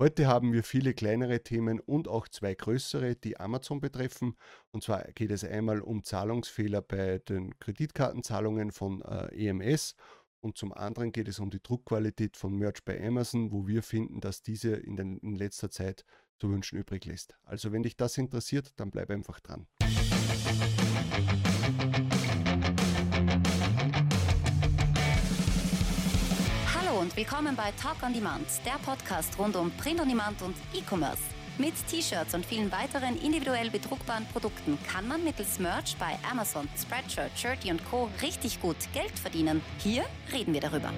Heute haben wir viele kleinere Themen und auch zwei größere, die Amazon betreffen. Und zwar geht es einmal um Zahlungsfehler bei den Kreditkartenzahlungen von äh, EMS und zum anderen geht es um die Druckqualität von Merch bei Amazon, wo wir finden, dass diese in, den, in letzter Zeit zu wünschen übrig lässt. Also wenn dich das interessiert, dann bleib einfach dran. Willkommen bei Talk on Demand, der Podcast rund um Print on Demand und E-Commerce. Mit T-Shirts und vielen weiteren individuell bedruckbaren Produkten kann man mittels Merch bei Amazon, Spreadshirt, Shirty und Co. richtig gut Geld verdienen. Hier reden wir darüber.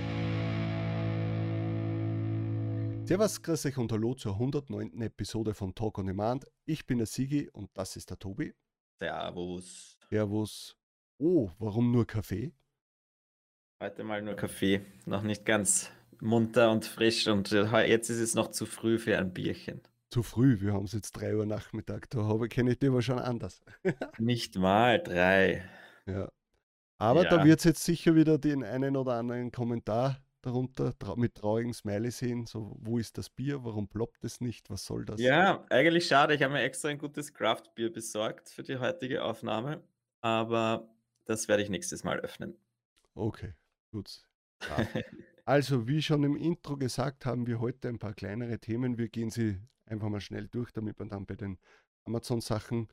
Servus, grüß euch und hallo zur 109. Episode von Talk on Demand. Ich bin der Sigi und das ist der Tobi. Servus. Servus. Oh, warum nur Kaffee? Heute mal nur Kaffee, noch nicht ganz munter und frisch und äh, jetzt ist es noch zu früh für ein Bierchen. Zu früh, wir haben es jetzt 3 Uhr Nachmittag, da habe, kenne ich dich aber schon anders. nicht mal drei. Ja. Aber ja. da wird es jetzt sicher wieder den einen oder anderen Kommentar darunter mit traurigen Smiley sehen, so wo ist das Bier, warum ploppt es nicht, was soll das? Ja, eigentlich schade, ich habe mir extra ein gutes Craft-Bier besorgt für die heutige Aufnahme, aber das werde ich nächstes Mal öffnen. Okay, Gut. Ja. Also, wie schon im Intro gesagt, haben wir heute ein paar kleinere Themen. Wir gehen sie einfach mal schnell durch, damit wir dann bei den Amazon-Sachen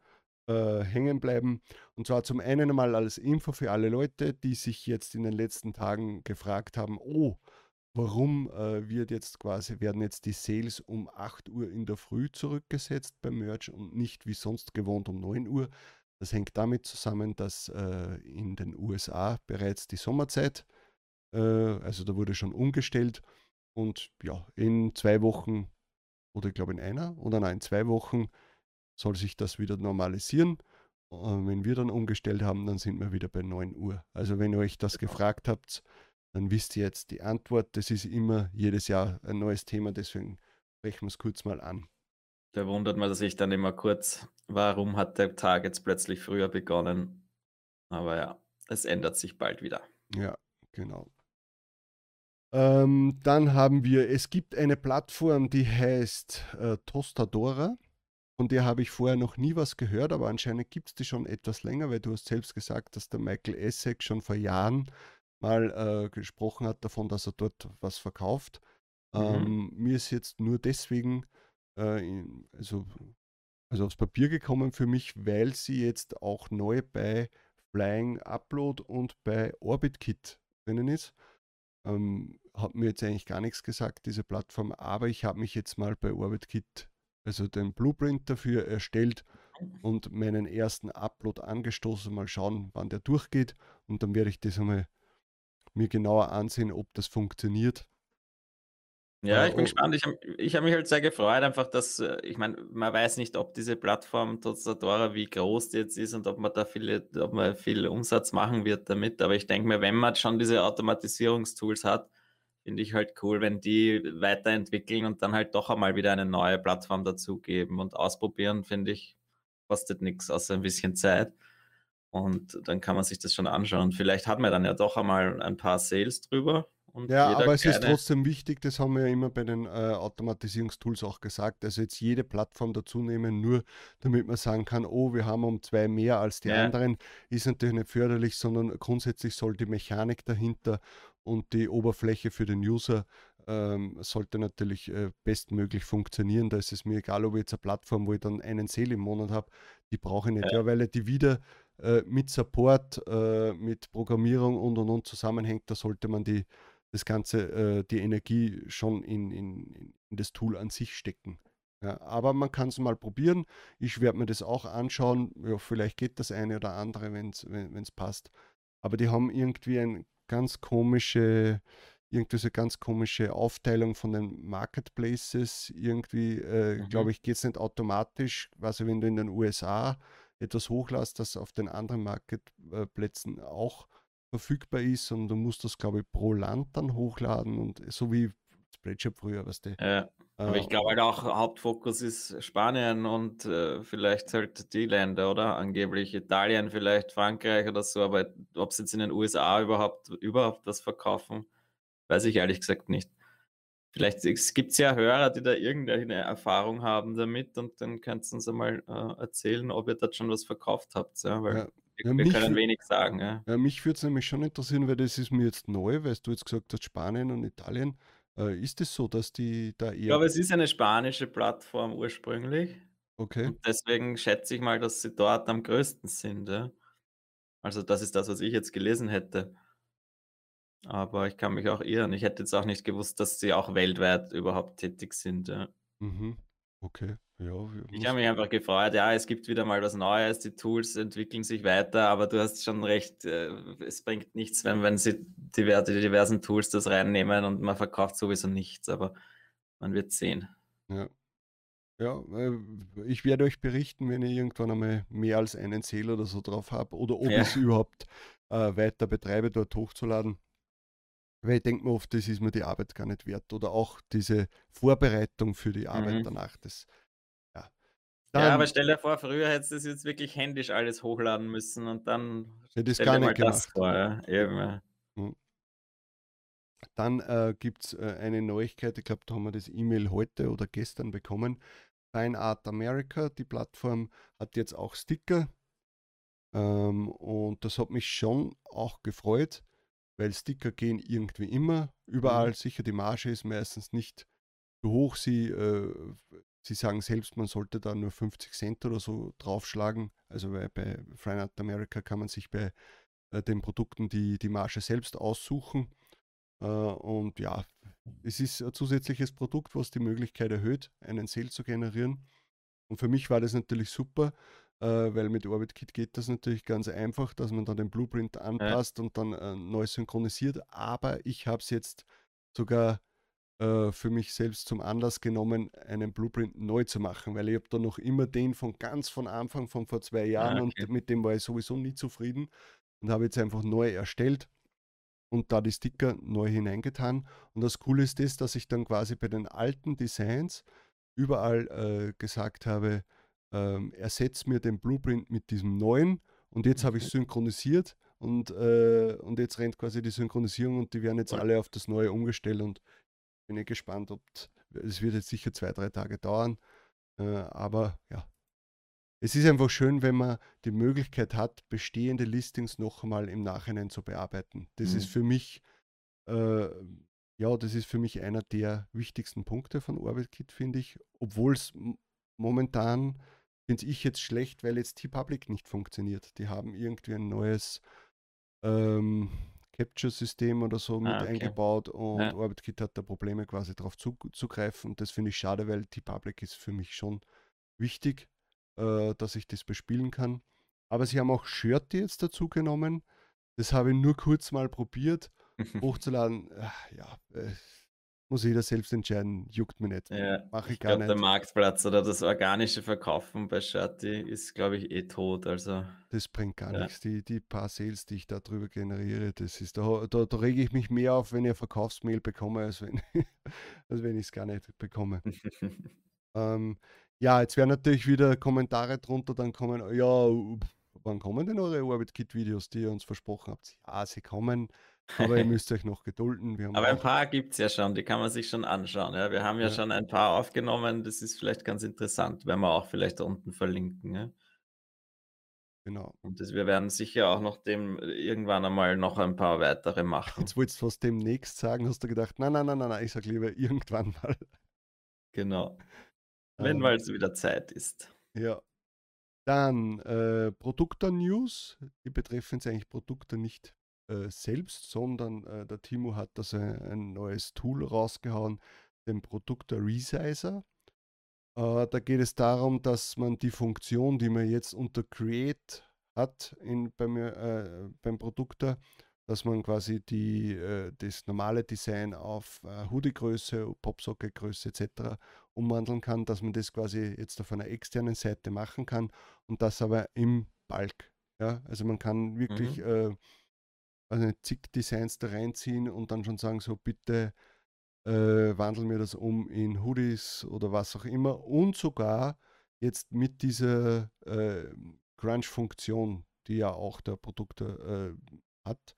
äh, hängen bleiben. Und zwar zum einen einmal als Info für alle Leute, die sich jetzt in den letzten Tagen gefragt haben, oh, warum äh, wird jetzt quasi, werden jetzt die Sales um 8 Uhr in der Früh zurückgesetzt beim Merch und nicht wie sonst gewohnt um 9 Uhr. Das hängt damit zusammen, dass äh, in den USA bereits die Sommerzeit äh, also da wurde schon umgestellt. Und ja, in zwei Wochen oder ich glaube in einer oder nein, in zwei Wochen soll sich das wieder normalisieren. Und wenn wir dann umgestellt haben, dann sind wir wieder bei 9 Uhr. Also wenn ihr euch das genau. gefragt habt, dann wisst ihr jetzt die Antwort. Das ist immer jedes Jahr ein neues Thema, deswegen sprechen wir es kurz mal an. Da wundert man sich dann immer kurz, warum hat der Tag jetzt plötzlich früher begonnen? Aber ja, es ändert sich bald wieder. Ja, genau. Ähm, dann haben wir, es gibt eine Plattform, die heißt äh, Tostadora. Von der habe ich vorher noch nie was gehört, aber anscheinend gibt es die schon etwas länger, weil du hast selbst gesagt, dass der Michael Essek schon vor Jahren mal äh, gesprochen hat davon, dass er dort was verkauft. Mhm. Ähm, mir ist jetzt nur deswegen äh, in, also, also aufs Papier gekommen für mich, weil sie jetzt auch neu bei Flying Upload und bei OrbitKit drinnen ist. Ähm, hat mir jetzt eigentlich gar nichts gesagt, diese Plattform, aber ich habe mich jetzt mal bei OrbitKit, also den Blueprint dafür erstellt und meinen ersten Upload angestoßen, mal schauen, wann der durchgeht und dann werde ich das einmal mir genauer ansehen, ob das funktioniert. Ja, ich bin gespannt. Ich habe ich hab mich halt sehr gefreut, einfach, dass, äh, ich meine, man weiß nicht, ob diese Plattform Tostadora, wie groß die jetzt ist und ob man da viele, ob man viel Umsatz machen wird damit. Aber ich denke mir, wenn man schon diese Automatisierungstools hat, finde ich halt cool, wenn die weiterentwickeln und dann halt doch einmal wieder eine neue Plattform dazugeben und ausprobieren, finde ich, kostet nichts, außer ein bisschen Zeit. Und dann kann man sich das schon anschauen. Vielleicht hat man dann ja doch einmal ein paar Sales drüber ja, aber es ist trotzdem wichtig, das haben wir ja immer bei den äh, Automatisierungstools auch gesagt, also jetzt jede Plattform dazu nehmen, nur damit man sagen kann, oh, wir haben um zwei mehr als die ja. anderen, ist natürlich nicht förderlich, sondern grundsätzlich soll die Mechanik dahinter und die Oberfläche für den User ähm, sollte natürlich äh, bestmöglich funktionieren. Da ist es mir egal, ob ich jetzt eine Plattform, wo ich dann einen Sale im Monat habe, die brauche ich nicht, ja, ja weil die wieder äh, mit Support, äh, mit Programmierung und und und zusammenhängt, da sollte man die das Ganze, äh, die Energie schon in, in, in das Tool an sich stecken. Ja, aber man kann es mal probieren. Ich werde mir das auch anschauen. Ja, vielleicht geht das eine oder andere, wenn's, wenn es passt. Aber die haben irgendwie eine ganz komische, irgendwie so ganz komische Aufteilung von den Marketplaces. Irgendwie, äh, mhm. glaube ich, geht es nicht automatisch. Also wenn du in den USA etwas hochlässt, das auf den anderen Marketplätzen auch verfügbar ist und du musst das, glaube ich, pro Land dann hochladen und so wie Spreadshirt früher, was du. Ja, aber äh, ich glaube halt auch, Hauptfokus ist Spanien und äh, vielleicht halt die Länder, oder? Angeblich Italien, vielleicht Frankreich oder so, aber ob sie jetzt in den USA überhaupt, überhaupt was verkaufen, weiß ich ehrlich gesagt nicht. Vielleicht gibt es ja Hörer, die da irgendeine Erfahrung haben damit und dann könnt ihr uns einmal äh, erzählen, ob ihr dort schon was verkauft habt, ja, weil Ja. Wir, Ja, wir können wenig sagen, ja. ja, mich würde es nämlich schon interessieren, weil das ist mir jetzt neu, weil du jetzt gesagt hast, Spanien und Italien. Äh, ist es so, dass die da Ich eher, glaube, es ist eine spanische Plattform ursprünglich okay, und deswegen schätze ich mal, dass sie dort am größten sind, ja. Also das ist das, was ich jetzt gelesen hätte. Aber ich kann mich auch irren. Ich hätte jetzt auch nicht gewusst, dass sie auch weltweit überhaupt tätig sind, ja. mhm, okay, ja, Ich habe mich einfach gefreut, ja, es gibt wieder mal was Neues, die Tools entwickeln sich weiter, aber du hast schon recht, äh, es bringt nichts, wenn, wenn sie diver- die diversen Tools das reinnehmen und man verkauft sowieso nichts, aber man wird sehen. ja. Ja, äh, ich werde euch berichten, wenn ich irgendwann einmal mehr als einen Sale oder so drauf habe oder ob Ja. ich es überhaupt äh, weiter betreibe, dort hochzuladen. Weil ich denke mir oft, das ist mir die Arbeit gar nicht wert. Oder auch diese Vorbereitung für die Arbeit Mhm. danach. Das, ja. Ja, aber Dann stell dir vor, früher hättest du das jetzt wirklich händisch alles hochladen müssen und dann hätte ich gar nicht gemacht. vor, ja. Eben, ja. Hm. Dann äh, gibt es äh, eine Neuigkeit, ich glaube, da haben wir das E-Mail heute oder gestern bekommen. Fine Art America, die Plattform, hat jetzt auch Sticker. Ähm, und das hat mich schon auch gefreut, weil Sticker gehen irgendwie immer, überall. Mhm. Sicher, die Marge ist meistens nicht zu hoch. Sie, äh, sie sagen selbst, man sollte da nur 50 Cent oder so draufschlagen. Also bei Fine Art America kann man sich bei äh, den Produkten die, die Marge selbst aussuchen. Äh, und ja, es ist ein zusätzliches Produkt, was die Möglichkeit erhöht, einen Sale zu generieren. Und für mich war das natürlich super, weil mit OrbitKit geht das natürlich ganz einfach, dass man dann den Blueprint anpasst und dann äh, neu synchronisiert. Aber ich habe es jetzt sogar äh, für mich selbst zum Anlass genommen, einen Blueprint neu zu machen, weil ich habe da noch immer den von ganz von Anfang, von vor zwei Jahren Ah, okay. und mit dem war ich sowieso nie zufrieden und habe jetzt einfach neu erstellt und da die Sticker neu hineingetan. Und das Coole ist das, dass ich dann quasi bei den alten Designs überall äh, gesagt habe, ähm, ersetzt mir den Blueprint mit diesem neuen und jetzt habe ich synchronisiert und, äh, und jetzt rennt quasi die Synchronisierung und die werden jetzt alle auf das neue umgestellt und bin ich gespannt, ob es wird jetzt sicher zwei, drei Tage dauern, äh, aber ja, es ist einfach schön, wenn man die Möglichkeit hat, bestehende Listings noch einmal im Nachhinein zu bearbeiten. Das ist Mhm. für mich, äh, ja, das ist für mich einer der wichtigsten Punkte von OrbitKit, finde ich. Obwohl es momentan, finde ich jetzt schlecht, weil jetzt T-Public nicht funktioniert. Die haben irgendwie ein neues ähm, Capture-System oder so mit Ah, okay. eingebaut und Ja. OrbitKit hat da Probleme quasi drauf zuzugreifen. Und das finde ich schade, weil T-Public ist für mich schon wichtig, äh, dass ich das bespielen kann. Aber sie haben auch Shirty jetzt dazu genommen. Das habe ich nur kurz mal probiert, hochzuladen. Ah, Ja, äh, muss jeder selbst entscheiden, juckt mir nicht. Ja, Mache ich ich gar glaube, der nicht. Marktplatz oder das organische Verkaufen bei Shirty ist, glaube ich, eh tot. Also, Das bringt gar Ja. nichts. Die, die paar Sales, die ich da drüber generiere, das ist, da, da, da rege ich mich mehr auf, wenn ich eine Verkaufsmail bekomme, als wenn, als wenn ich es gar nicht bekomme. Ähm, ja, jetzt werden natürlich wieder Kommentare drunter, dann kommen, ja, wann kommen denn eure OrbitKit-Videos, die ihr uns versprochen habt? Ja, sie kommen, aber ihr müsst euch noch gedulden. Aber ein paar gibt es ja schon, die kann man sich schon anschauen. Ja. Wir haben ja, Ja. schon ein paar aufgenommen, das ist vielleicht ganz interessant, werden wir auch vielleicht unten verlinken. Ja. genau. Und das, wir werden sicher auch noch dem irgendwann einmal noch ein paar weitere machen. Jetzt wolltest du was demnächst sagen, hast du gedacht, nein, nein, nein, nein, nein, ich sag lieber irgendwann mal. Genau. Wenn Ähm, mal es wieder Zeit ist. Ja. Dann äh, Produkter-News. Die betreffen jetzt eigentlich Produkte nicht äh, selbst, sondern äh, der Timo hat das ein, ein neues Tool rausgehauen, den Produkter Resizer. Äh, da geht es darum, dass man die Funktion, die man jetzt unter Create hat in, beim, äh, beim Produkter, dass man quasi die, äh, das normale Design auf äh, Hoodie-Größe, Popsocke-Größe etc. umwandeln kann, dass man das quasi jetzt auf einer externen Seite machen kann und das aber im Bulk. Ja? Also man kann wirklich äh, also zig Designs da reinziehen und dann schon sagen, so bitte äh, wandeln wir das um in Hoodies oder was auch immer und sogar jetzt mit dieser äh, Crunch-Funktion, die ja auch der Produkte äh, hat,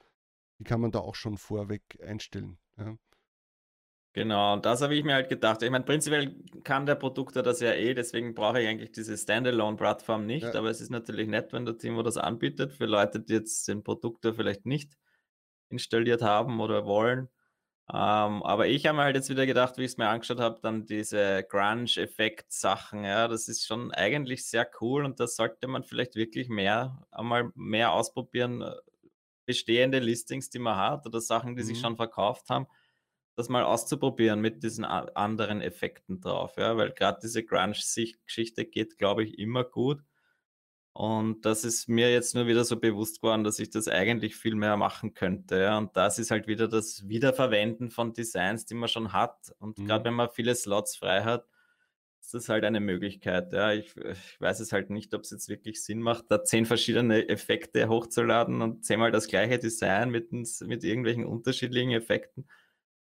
die kann man da auch schon vorweg einstellen. Ja. Genau, und das habe ich mir halt gedacht. Ich meine, prinzipiell kann der Produkter das ja eh, deswegen brauche ich eigentlich diese Standalone-Plattform nicht, ja. aber es ist natürlich nett, wenn der Timo das anbietet für Leute, die jetzt den Produkter vielleicht nicht installiert haben oder wollen. Ähm, aber ich habe mir halt jetzt wieder gedacht, wie ich es mir angeschaut habe, dann diese Grunge-Effekt-Sachen, ja, das ist schon eigentlich sehr cool und das sollte man vielleicht wirklich mehr, einmal mehr ausprobieren. Äh, bestehende Listings, die man hat oder Sachen, die mhm. sich schon verkauft haben, das mal auszuprobieren mit diesen anderen Effekten drauf, ja, weil gerade diese Grunge-Geschichte geht, glaube ich, immer gut. Und das ist mir jetzt nur wieder so bewusst geworden, dass ich das eigentlich viel mehr machen könnte. Ja. Und das ist halt wieder das Wiederverwenden von Designs, die man schon hat. Und mhm. gerade wenn man viele Slots frei hat, ist das halt eine Möglichkeit. Ja. Ich, ich weiß es halt nicht, ob es jetzt wirklich Sinn macht, da zehn verschiedene Effekte hochzuladen und zehnmal das gleiche Design mit, mit irgendwelchen unterschiedlichen Effekten.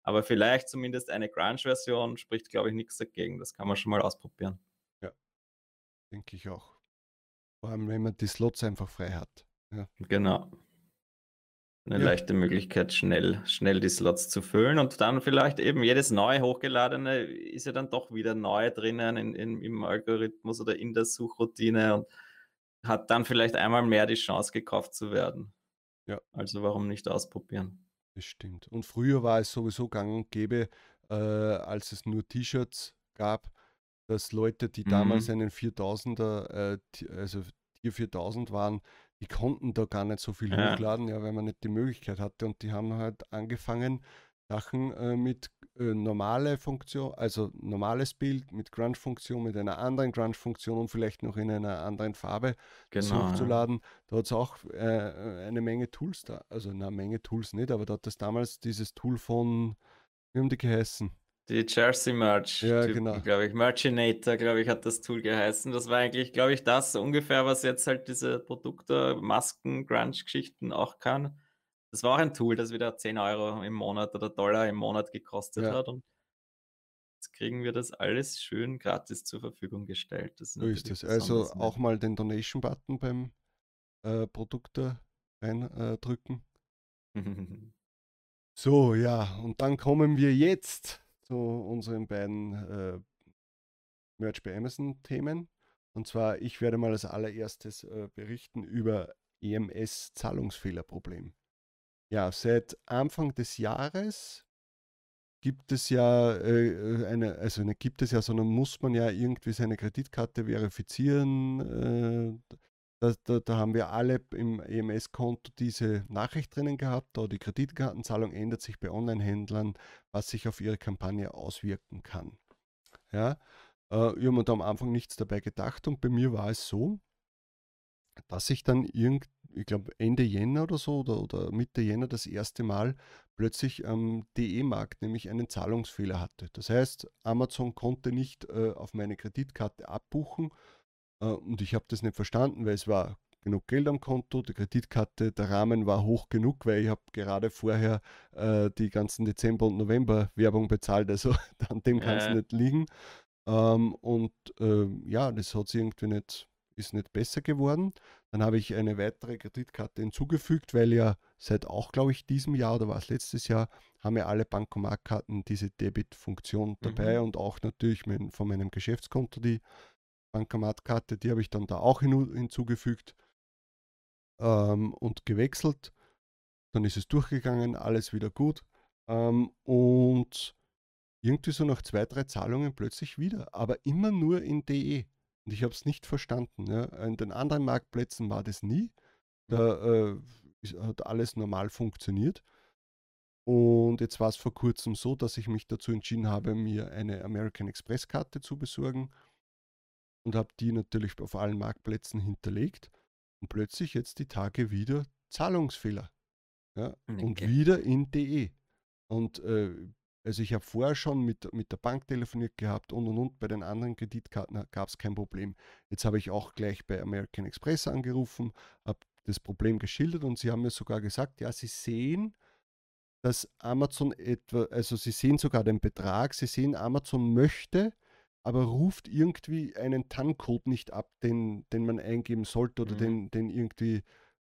Aber vielleicht zumindest eine Grunge-Version spricht, glaube ich, nichts dagegen. Das kann man schon mal ausprobieren. Ja, denke ich auch. Vor allem, wenn man die Slots einfach frei hat. Ja. Genau. Eine ja. leichte Möglichkeit, schnell, schnell die Slots zu füllen und dann vielleicht eben jedes neu hochgeladene ist ja dann doch wieder neu drinnen in, in, im Algorithmus oder in der Suchroutine und hat dann vielleicht einmal mehr die Chance, gekauft zu werden. Ja. Also warum nicht ausprobieren? Das stimmt. Und früher war es sowieso gang und gäbe, äh, als es nur T-Shirts gab, dass Leute, die damals mhm. einen 4000er, äh, also Tier 4000 waren, die konnten da gar nicht so viel ja. hochladen, ja, weil man nicht die Möglichkeit hatte. Und die haben halt angefangen, Sachen äh, mit äh, normale Funktion, also normales Bild mit Grunge-Funktion, mit einer anderen Grunge-Funktion und vielleicht noch in einer anderen Farbe genau, hochzuladen. Da hat es auch äh, eine Menge Tools da. Also eine Menge Tools nicht, aber da hat es damals dieses Tool von, wie haben die geheißen? Die Jersey Merch, ja, genau. glaube ich. Merchinator, glaube ich, hat das Tool geheißen. Das war eigentlich, glaube ich, das ungefähr, was jetzt halt diese Produkte, Masken, Grunge-Geschichten auch kann. Das war auch ein Tool, das wieder 10 Euro im Monat oder Dollar im Monat gekostet ja. hat. Und jetzt kriegen wir das alles schön gratis zur Verfügung gestellt. Das ist so ist es. Also auch mal den Donation-Button beim äh, Produkte reindrücken. Äh, so, ja, und dann kommen wir jetzt zu unseren beiden äh, Merch bei Amazon Themen. Und zwar, ich werde mal als allererstes äh, berichten über EMS Zahlungsfehlerproblem. Ja, seit Anfang des Jahres gibt es ja äh, eine, also eine gibt es ja, sondern muss man ja irgendwie seine Kreditkarte verifizieren. Äh, da, da, da, haben wir alle im EMS-Konto diese Nachricht drinnen gehabt, da die Kreditkartenzahlung ändert sich bei Online-Händlern, was sich auf ihre Kampagne auswirken kann. Ja, äh, ich habe mir da am Anfang nichts dabei gedacht und bei mir war es so, dass ich dann irgend, ich glaube Ende Jänner oder so oder, oder Mitte Jänner das erste Mal plötzlich am DE-Markt nämlich einen Zahlungsfehler hatte. Das heißt, Amazon konnte nicht äh, auf meine Kreditkarte abbuchen, äh, und ich habe das nicht verstanden, weil es war genug Geld am Konto, die Kreditkarte, der Rahmen war hoch genug, weil ich habe gerade vorher äh, die ganzen Dezember- und November-Werbung bezahlt, also an dem kann es äh. nicht liegen. Ähm, und äh, ja, das hat sich irgendwie nicht, ist nicht besser geworden. Dann habe ich eine weitere Kreditkarte hinzugefügt, weil ja seit auch, glaube ich, diesem Jahr oder war es letztes Jahr, haben ja alle Bankomatkarten diese Debit-Funktion dabei mhm. und auch natürlich mein, von meinem Geschäftskonto die Bankomatkarte, die habe ich dann da auch hin, hinzugefügt ähm, und gewechselt. Dann ist es durchgegangen, alles wieder gut. Ähm, und irgendwie so nach zwei, drei Zahlungen plötzlich wieder, aber immer nur in DE. Und ich habe es nicht verstanden. Ja. In den anderen Marktplätzen war das nie. Da äh, hat alles normal funktioniert. Und jetzt war es vor kurzem so, dass ich mich dazu entschieden habe, mir eine American Express Karte zu besorgen und habe die natürlich auf allen Marktplätzen hinterlegt und plötzlich jetzt die Tage wieder Zahlungsfehler. Ja, okay. Und wieder in DE. Und äh, also ich habe vorher schon mit, mit der Bank telefoniert gehabt und und und. Bei den anderen Kreditkarten gab es kein Problem. Jetzt habe ich auch gleich bei American Express angerufen, habe das Problem geschildert und sie haben mir sogar gesagt, ja, sie sehen, dass Amazon etwa, also sie sehen sogar den Betrag, sie sehen, Amazon möchte, aber ruft irgendwie einen TAN-Code nicht ab, den, den man eingeben sollte oder mhm. den, den irgendwie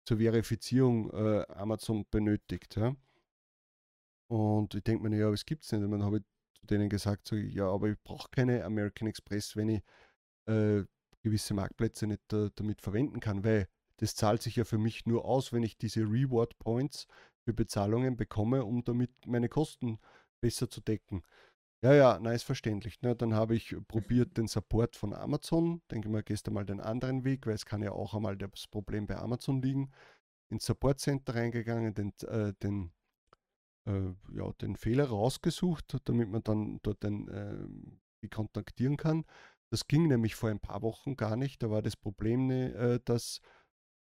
zur Verifizierung äh, Amazon benötigt. Ja? Und ich denke mir, ja, was gibt es nicht? Und dann habe ich zu denen gesagt, so, ja, aber ich brauche keine American Express, wenn ich äh, gewisse Marktplätze nicht da, damit verwenden kann, weil das zahlt sich ja für mich nur aus, wenn ich diese Reward Points für Bezahlungen bekomme, um damit meine Kosten besser zu decken. Ja, ja, na, ist verständlich. Ne? Dann habe ich probiert den Support von Amazon. Denke mal, gehst mal den anderen Weg, weil es kann ja auch einmal das Problem bei Amazon liegen. Ins Support Center reingegangen, den, äh, den, äh, ja, den Fehler rausgesucht, damit man dann dort den, äh, die kontaktieren kann. Das ging nämlich vor ein paar Wochen gar nicht. Da war das Problem, ne, äh, dass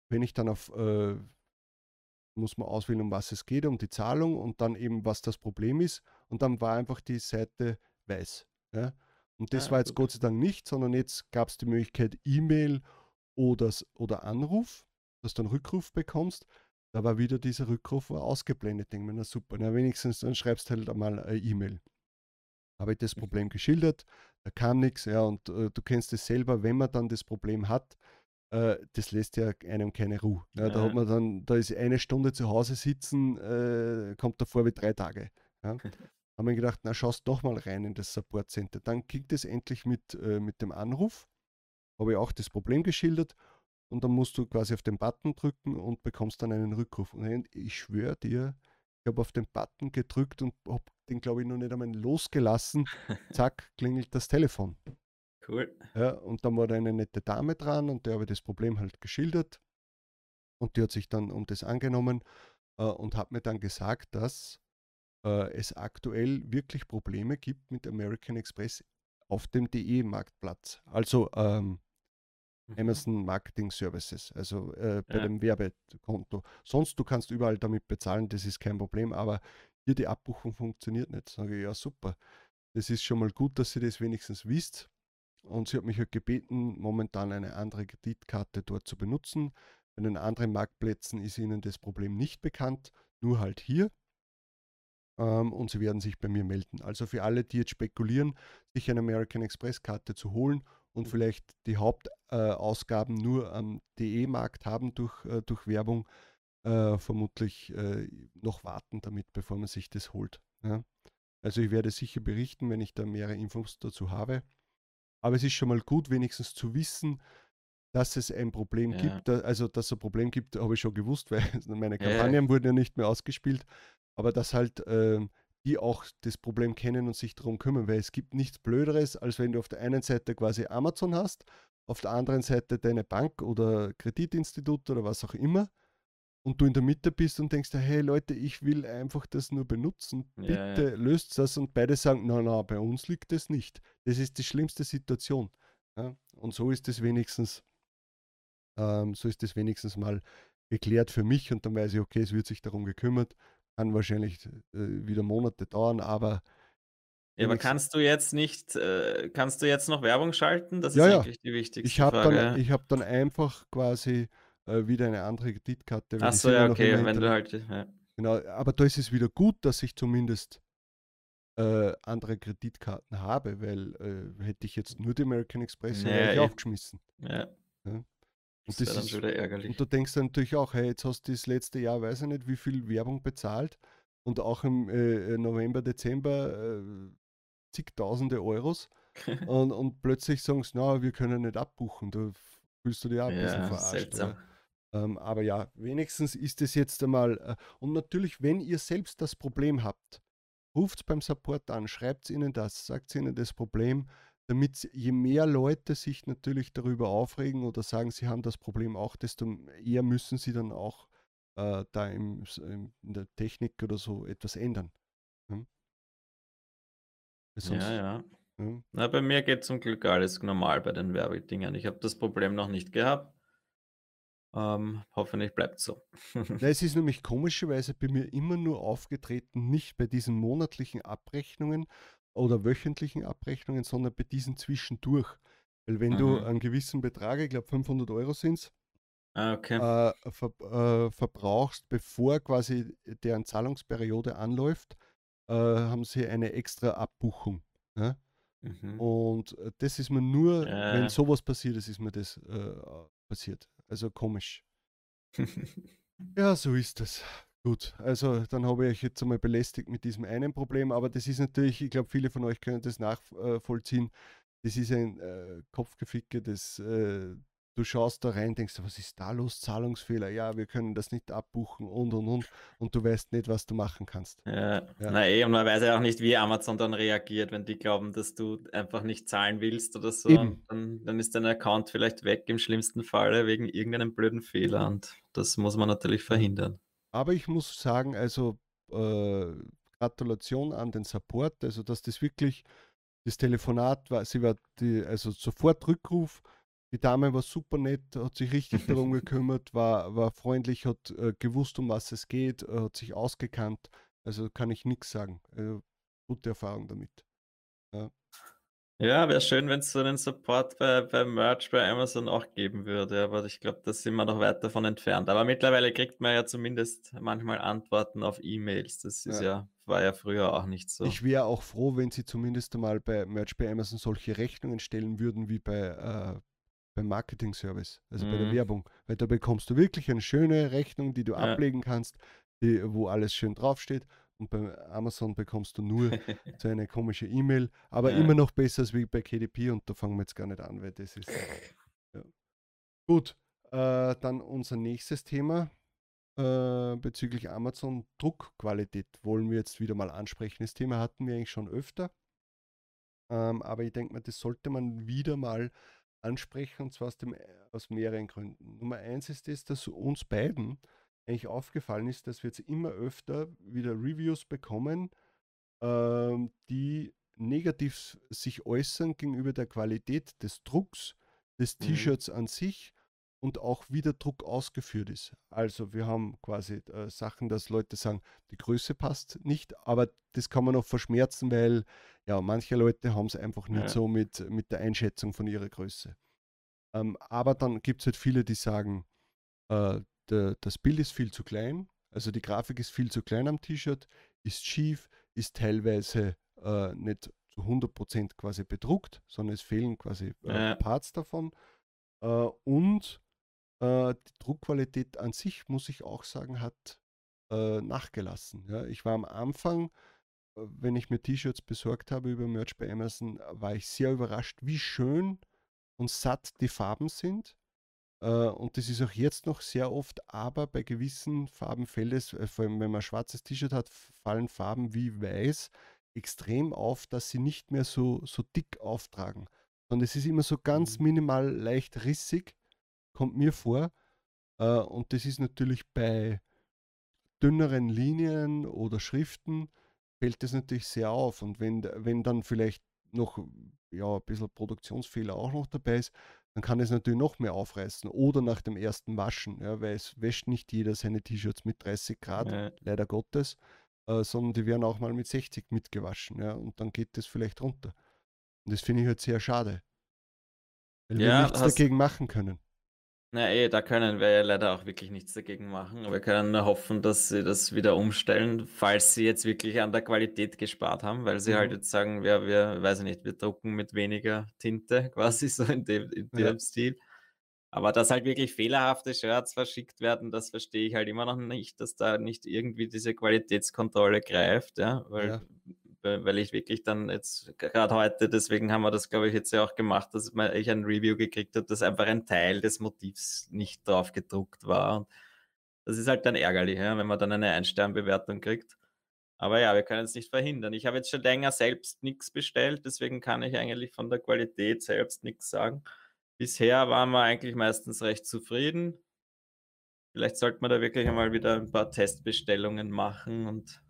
wenn ich dann auf, äh, muss man auswählen, um was es geht, um die Zahlung und dann eben, was das Problem ist. Und dann war einfach die Seite weiß. Ja? Und das ah, war jetzt Gott sei Dank nicht, sondern jetzt gab es die Möglichkeit E-Mail oder, oder Anruf, dass du einen Rückruf bekommst. Da war wieder dieser Rückruf ausgeblendet. Denke mir, na super, na wenigstens dann schreibst du halt einmal eine E-Mail. Habe ich das mhm. Problem geschildert, da kam nichts, ja, und äh, du kennst es selber, wenn man dann das Problem hat, äh, das lässt ja einem keine Ruhe. Ja, da hat man dann, da ist eine Stunde zu Hause sitzen, äh, kommt davor wie drei Tage. Ja. haben wir gedacht, na schaust doch mal rein in das Support Center. Dann kickt es endlich mit, äh, mit dem Anruf. Habe ich auch das Problem geschildert und dann musst du quasi auf den Button drücken und bekommst dann einen Rückruf. Und ich schwöre dir, ich habe auf den Button gedrückt und habe den, glaube ich, noch nicht einmal losgelassen. Zack, klingelt das Telefon. Cool. Ja, und dann war da eine nette Dame dran und der habe das Problem halt geschildert. Und die hat sich dann um das angenommen äh, und hat mir dann gesagt, dass äh, es aktuell wirklich Probleme gibt mit American Express auf dem DE-Marktplatz. Also ähm, mhm. Amazon Marketing Services, also äh, bei ja. dem Werbekonto. Sonst, du kannst überall damit bezahlen, das ist kein Problem, aber hier die Abbuchung funktioniert nicht. Sage ich, ja super. Das ist schon mal gut, dass ihr das wenigstens wisst. Und sie hat mich halt gebeten, momentan eine andere Kreditkarte dort zu benutzen. Bei den anderen Marktplätzen ist ihnen das Problem nicht bekannt, nur halt hier. Ähm, und sie werden sich bei mir melden. Also für alle, die jetzt spekulieren, sich eine American Express Karte zu holen und vielleicht die Hauptausgaben nur am DE-Markt haben durch, äh, durch Werbung, äh, vermutlich äh, noch warten damit, bevor man sich das holt. Ja? Also ich werde sicher berichten, wenn ich da mehrere Infos dazu habe. Aber es ist schon mal gut, wenigstens zu wissen, dass es ein Problem ja. gibt. Also, dass es ein Problem gibt, habe ich schon gewusst, weil meine Kampagnen ja. wurden ja nicht mehr ausgespielt. Aber dass halt äh, die auch das Problem kennen und sich darum kümmern, weil es gibt nichts Blöderes, als wenn du auf der einen Seite quasi Amazon hast, auf der anderen Seite deine Bank oder Kreditinstitut oder was auch immer und du in der Mitte bist und denkst, hey Leute, ich will einfach das nur benutzen, bitte ja, ja. löst das und beide sagen, na na, bei uns liegt das nicht. Das ist die schlimmste Situation. Ja? Und so ist es wenigstens, ähm, so ist es wenigstens mal geklärt für mich und dann weiß ich, okay, es wird sich darum gekümmert, kann wahrscheinlich äh, wieder Monate dauern, aber ja, aber kannst du jetzt nicht, äh, kannst du jetzt noch Werbung schalten? Das ist ja, eigentlich die wichtigste ich Frage. Dann, ich habe dann einfach quasi äh, wieder eine andere Kreditkarte. Achso, ja, okay, wenn du halt. Ja. Genau, aber da ist es wieder gut, dass ich zumindest äh, andere Kreditkarten habe, weil äh, hätte ich jetzt nur die American Express, nee, wäre ich aufgeschmissen. Ja. ja. Und das, das ist wieder ärgerlich. Und du denkst dann natürlich auch, hey, jetzt hast du das letzte Jahr, weiß ich nicht, wie viel Werbung bezahlt und auch im äh, November, Dezember äh, zigtausende Euros und, und plötzlich sagst du, na, wir können nicht abbuchen. Da fühlst du dich auch ein ja, bisschen verarscht. Oder? Ähm, aber ja, wenigstens ist es jetzt einmal. Äh, und natürlich, wenn ihr selbst das Problem habt, ruft beim Support an, schreibt ihnen das, sagt ihnen das Problem, damit je mehr Leute sich natürlich darüber aufregen oder sagen, sie haben das Problem auch, desto eher müssen sie dann auch äh, da im, in der Technik oder so etwas ändern. Hm? Sonst, ja, ja. Hm? Na, bei mir geht zum Glück alles normal bei den Werbedingern. Ich habe das Problem noch nicht gehabt. Ähm, hoffentlich bleibt so. Na, es ist nämlich komischerweise bei mir immer nur aufgetreten, nicht bei diesen monatlichen Abrechnungen oder wöchentlichen Abrechnungen, sondern bei diesen zwischendurch. Weil wenn mhm. du einen gewissen Betrag, ich glaube 500 Euro sind es, ah, okay. äh, ver, äh, verbrauchst, bevor quasi deren Zahlungsperiode anläuft, äh, haben sie eine extra Abbuchung. Ja? Mhm. Und äh, das ist mir nur, wenn sowas passiert ist, ist mir das äh, passiert. Also komisch. ja, so ist das. Gut, also dann habe ich euch jetzt einmal belästigt mit diesem einen Problem, aber das ist natürlich, ich glaube, viele von euch können das nachvollziehen. Das ist ein äh, Kopfgeficke, das äh, du schaust da rein, denkst, was ist da los? Zahlungsfehler, ja, wir können das nicht abbuchen und und und und du weißt nicht, was du machen kannst. Ja, ja. na eh, und man weiß ja auch nicht, wie Amazon dann reagiert, wenn die glauben, dass du einfach nicht zahlen willst oder so. Dann, dann ist dein Account vielleicht weg im schlimmsten Falle wegen irgendeinem blöden Fehler und das muss man natürlich verhindern. Aber ich muss sagen, also äh, Gratulation an den Support, also dass das wirklich das Telefonat war, sie war die, also sofort Rückruf die Dame war super nett, hat sich richtig darum gekümmert, war, war freundlich, hat äh, gewusst, um was es geht, äh, hat sich ausgekannt. Also kann ich nichts sagen. Äh, gute Erfahrung damit. Ja, wäre schön, wenn es so einen Support bei, bei Merch bei Amazon auch geben würde, aber ich glaube, da sind wir noch weit davon entfernt. Aber mittlerweile kriegt man ja zumindest manchmal Antworten auf E-Mails. Das ist ja. ja. war ja früher auch nicht so. Ich wäre auch froh, wenn sie zumindest einmal bei Merch bei Amazon solche Rechnungen stellen würden wie bei, äh, beim Marketing-Service, also mhm. bei der mhm. Werbung. Weil da bekommst du wirklich eine schöne Rechnung, die du ja. ablegen kannst, die, wo alles schön draufsteht. Und bei Amazon bekommst du nur so eine komische E-Mail, aber ja. immer noch besser als wie bei KDP und da fangen wir jetzt gar nicht an, weil das ist. Ja. Gut, äh, dann unser nächstes Thema äh, bezüglich Amazon Druckqualität wollen wir jetzt wieder mal ansprechen. Das Thema hatten wir eigentlich schon öfter, ähm, aber ich denke mal, das sollte man wieder mal ansprechen, und zwar aus, dem, aus mehreren Gründen. Nummer eins ist es, dass uns beiden eigentlich aufgefallen ist, dass wir jetzt immer öfter wieder Reviews bekommen, ähm, die negativ sich äußern gegenüber der Qualität des Drucks des mhm. T-Shirts an sich und auch wie der Druck ausgeführt ist. Also wir haben quasi äh, Sachen, dass Leute sagen, die Größe passt nicht, aber das kann man auch verschmerzen, weil ja, manche Leute haben es einfach nicht ja. so mit, mit der Einschätzung von ihrer Größe. Ähm, aber dann gibt es halt viele, die sagen, äh, der, das Bild ist viel zu klein, also die Grafik ist viel zu klein am T-Shirt, ist schief, ist teilweise äh, nicht zu 100% quasi bedruckt, sondern es fehlen quasi äh. Parts davon. Äh, und äh, die Druckqualität an sich, muss ich auch sagen, hat äh, nachgelassen. Ja. Ich war am Anfang, äh, wenn ich mir T-Shirts besorgt habe über Merch bei Amazon, war ich sehr überrascht, wie schön und satt die Farben sind. Und das ist auch jetzt noch sehr oft, aber bei gewissen Farben fällt es, vor allem wenn man ein schwarzes T-Shirt hat, fallen Farben wie weiß extrem auf, dass sie nicht mehr so, so dick auftragen. Sondern es ist immer so ganz mhm. minimal leicht rissig kommt mir vor. Äh, und das ist natürlich bei dünneren Linien oder Schriften fällt das natürlich sehr auf. Und wenn, wenn dann vielleicht noch ja, ein bisschen Produktionsfehler auch noch dabei ist, dann kann es natürlich noch mehr aufreißen. Oder nach dem ersten Waschen, ja, weil es wäscht nicht jeder seine T-Shirts mit 30 Grad, ja. leider Gottes, äh, sondern die werden auch mal mit 60 mitgewaschen. Ja, und dann geht das vielleicht runter. Und das finde ich halt sehr schade. Weil ja, wir nichts dagegen machen können. Na eh, da können wir ja leider auch wirklich nichts dagegen machen. Wir können nur hoffen, dass sie das wieder umstellen, falls sie jetzt wirklich an der Qualität gespart haben, weil sie halt mhm. jetzt sagen, ja, wir, weiß ich nicht, wir drucken mit weniger Tinte, quasi so in dem, in dem Ja. Stil. Aber dass halt wirklich fehlerhafte Shirts verschickt werden, das verstehe ich halt immer noch nicht, dass da nicht irgendwie diese Qualitätskontrolle greift, ja, weil Ja weil ich wirklich dann jetzt gerade heute, deswegen haben wir das, glaube ich, jetzt ja auch gemacht, dass ich ein Review gekriegt habe, dass einfach ein Teil des Motivs nicht drauf gedruckt war. Und das ist halt dann ärgerlich, ja, wenn man dann eine Ein-Stern-Bewertung kriegt. Aber ja, wir können es nicht verhindern. Ich habe jetzt schon länger selbst nichts bestellt, deswegen kann ich eigentlich von der Qualität selbst nichts sagen. Bisher waren wir eigentlich meistens recht zufrieden. Vielleicht sollte man da wirklich einmal wieder ein paar Testbestellungen machen und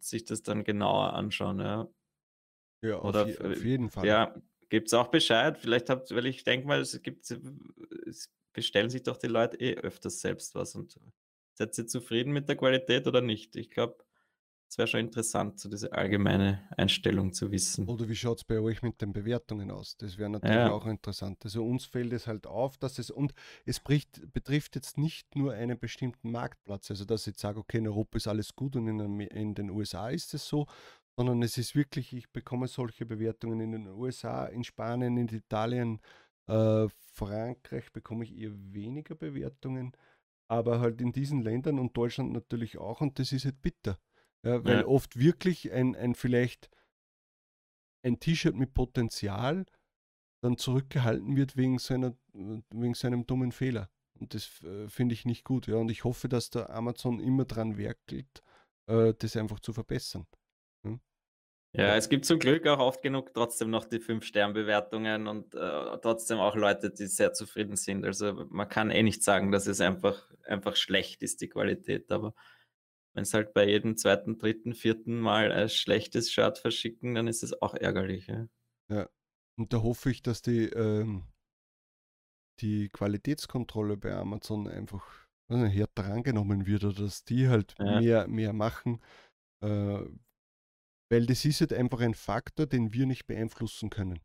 sich das dann genauer anschauen, ja. Ja, auf, Oder, je, auf jeden Fall. Ja, gibt es auch Bescheid. Vielleicht habt, weil ich denke mal, es gibt, es bestellen sich doch die Leute eh öfters selbst was und seid ihr zufrieden mit der Qualität oder nicht? Ich glaube, es wäre schon interessant, so diese allgemeine Einstellung zu wissen. Oder wie schaut es bei euch mit den Bewertungen aus? Das wäre natürlich ja. auch interessant. Also uns fällt es halt auf, dass es, und es bricht, betrifft jetzt nicht nur einen bestimmten Marktplatz, also dass ich sage, okay, in Europa ist alles gut und in, in den USA ist es so, sondern es ist wirklich, ich bekomme solche Bewertungen in den USA, in Spanien, in Italien, äh, Frankreich bekomme ich eher weniger Bewertungen. aber halt in diesen Ländern und Deutschland natürlich auch und das ist halt bitter. Ja, weil ja. oft wirklich ein, ein vielleicht ein T-Shirt mit Potenzial dann zurückgehalten wird wegen, seiner, wegen seinem dummen Fehler. Und das äh, finde ich nicht gut. Ja. Und ich hoffe, dass der Amazon immer dran werkelt, äh, das einfach zu verbessern. Ja. Ja, es gibt zum Glück auch oft genug trotzdem noch die 5-Stern-Bewertungen und äh, trotzdem auch Leute, die sehr zufrieden sind. Also man kann eh nicht sagen, dass es einfach, einfach schlecht ist, die Qualität. Aber wenn es halt bei jedem zweiten, dritten, vierten Mal ein schlechtes Shirt verschicken, dann ist es auch ärgerlich. Ja, ja. und da hoffe ich, dass die, ähm, die Qualitätskontrolle bei Amazon einfach also härter angenommen wird oder dass die halt ja. mehr, mehr machen. Äh, weil das ist halt einfach ein Faktor, den wir nicht beeinflussen können.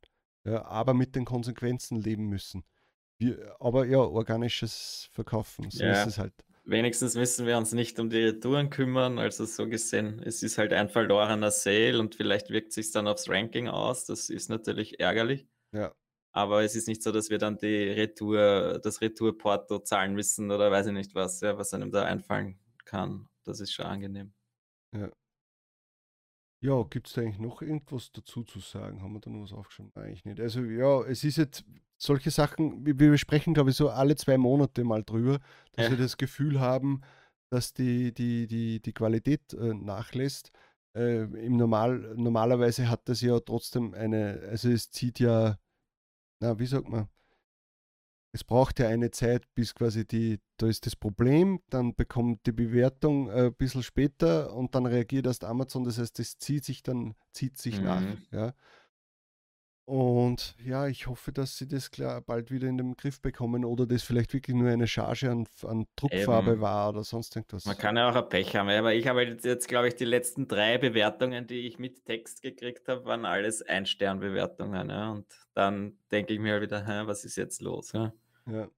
Ja, aber mit den Konsequenzen leben müssen. Wir, aber ja, organisches Verkaufen, so ja. ist es halt wenigstens müssen wir uns nicht um die Retouren kümmern. Also so gesehen, es ist halt ein verlorener Sale und vielleicht wirkt sich dann aufs Ranking aus. Das ist natürlich ärgerlich. Ja. Aber es ist nicht so, dass wir dann die Retour, das Retourporto zahlen müssen oder weiß ich nicht was, ja, was einem da einfallen kann. Das ist schon angenehm. Ja. Ja, gibt es da eigentlich noch irgendwas dazu zu sagen? Haben wir da noch was aufgeschrieben? Eigentlich nicht. Also ja, es ist jetzt solche Sachen, wir, wir sprechen, glaube ich, so alle zwei Monate mal drüber, dass ja. wir das Gefühl haben, dass die, die, die, die Qualität äh, nachlässt. Äh, im Normal, normalerweise hat das ja trotzdem eine, also es zieht ja, na, wie sagt man, es braucht ja eine Zeit, bis quasi die, da ist das Problem, dann bekommt die Bewertung äh, ein bisschen später und dann reagiert erst Amazon, das heißt, das zieht sich dann, zieht sich mhm. nach. Ja. Und ja, ich hoffe, dass sie das klar bald wieder in den Griff bekommen oder das vielleicht wirklich nur eine Charge an, an Druckfarbe Eben. war oder sonst irgendwas. Man kann ja auch ein Pech haben, aber ich habe jetzt, jetzt glaube ich, die letzten drei Bewertungen, die ich mit Text gekriegt habe, waren alles Ein-Stern-Bewertungen. Ja? Und dann denke ich mir halt wieder, hä, was ist jetzt los? Ja, ja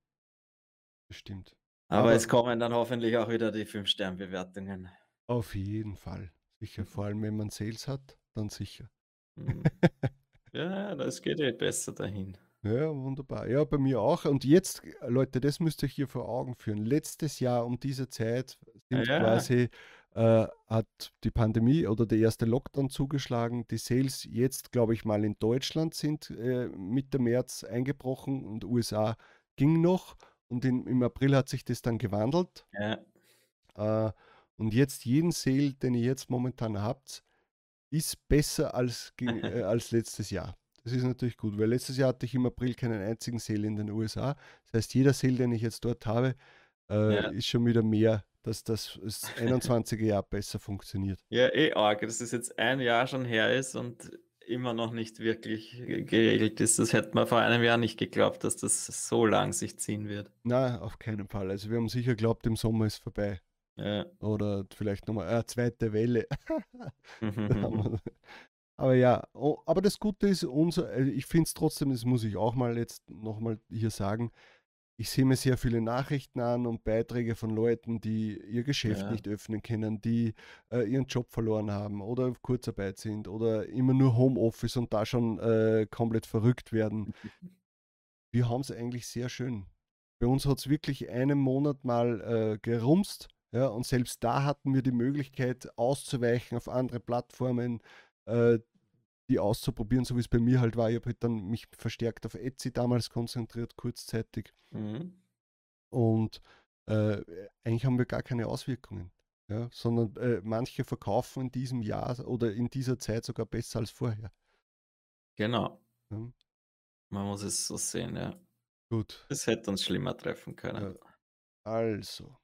bestimmt. Aber, aber es kommen dann hoffentlich auch wieder die Fünf-Stern-Bewertungen. Auf jeden Fall. Sicher, vor allem wenn man Sales hat, dann sicher. Mhm. Ja, das geht eh besser dahin. Ja, wunderbar. Ja, bei mir auch. Und jetzt, Leute, das müsst ihr euch hier vor Augen führen. Letztes Jahr um diese Zeit sind ja. quasi, äh, hat die Pandemie oder der erste Lockdown zugeschlagen. Die Sales jetzt, glaube ich, mal in Deutschland sind äh, Mitte März eingebrochen und USA ging noch. Und in, im April hat sich das dann gewandelt. Ja. Äh, und jetzt jeden Sale, den ihr jetzt momentan habt, ist besser als, äh, als letztes Jahr. Das ist natürlich gut, weil letztes Jahr hatte ich im April keinen einzigen Sale in den USA. Das heißt, jeder Sale, den ich jetzt dort habe, äh, ja. ist schon wieder mehr, dass das 21er Jahr besser funktioniert. Ja, eh arg, dass es jetzt ein Jahr schon her ist und immer noch nicht wirklich geregelt ist. Das hätte man vor einem Jahr nicht geglaubt, dass das so lang sich ziehen wird. Nein, auf keinen Fall. Also wir haben sicher geglaubt, im Sommer ist vorbei. Ja. Oder vielleicht nochmal eine zweite Welle. aber ja, aber das Gute ist, unser, äh, ich finde es trotzdem, das muss ich auch mal jetzt nochmal hier sagen, ich sehe mir sehr viele Nachrichten an und Beiträge von Leuten, die ihr Geschäft ja. nicht öffnen können, die äh, ihren Job verloren haben oder auf Kurzarbeit sind oder immer nur Homeoffice und da schon äh, komplett verrückt werden. Wir haben es eigentlich sehr schön. Bei uns hat es wirklich einen Monat mal äh, gerumst ja, und selbst da hatten wir die Möglichkeit auszuweichen auf andere Plattformen, äh, die auszuprobieren, so wie es bei mir halt war. Ich habe halt dann mich verstärkt auf Etsy damals konzentriert, kurzzeitig. Mhm. Und äh, eigentlich haben wir gar keine Auswirkungen. Ja, sondern äh, manche verkaufen in diesem Jahr oder in dieser Zeit sogar besser als vorher. Genau. Ja. Man muss es so sehen, ja. Gut. Es hätte uns schlimmer treffen können. Ja. Also,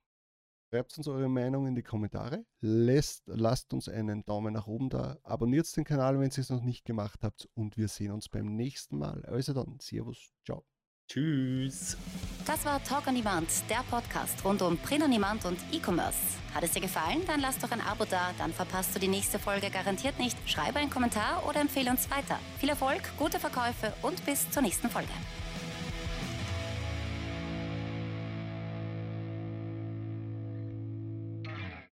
Schreibt uns eure Meinung in die Kommentare. Lässt, lasst uns einen Daumen nach oben da. Abonniert den Kanal, wenn ihr es noch nicht gemacht habt. Und wir sehen uns beim nächsten Mal. Also dann, Servus, ciao. Tschüss. Das war Talk on Demand, der Podcast rund um Print on Demand und E-Commerce. Hat es dir gefallen? Dann lass doch ein Abo da, dann verpasst du die nächste Folge garantiert nicht. Schreibe einen Kommentar oder empfehle uns weiter. Viel Erfolg, gute Verkäufe und bis zur nächsten Folge.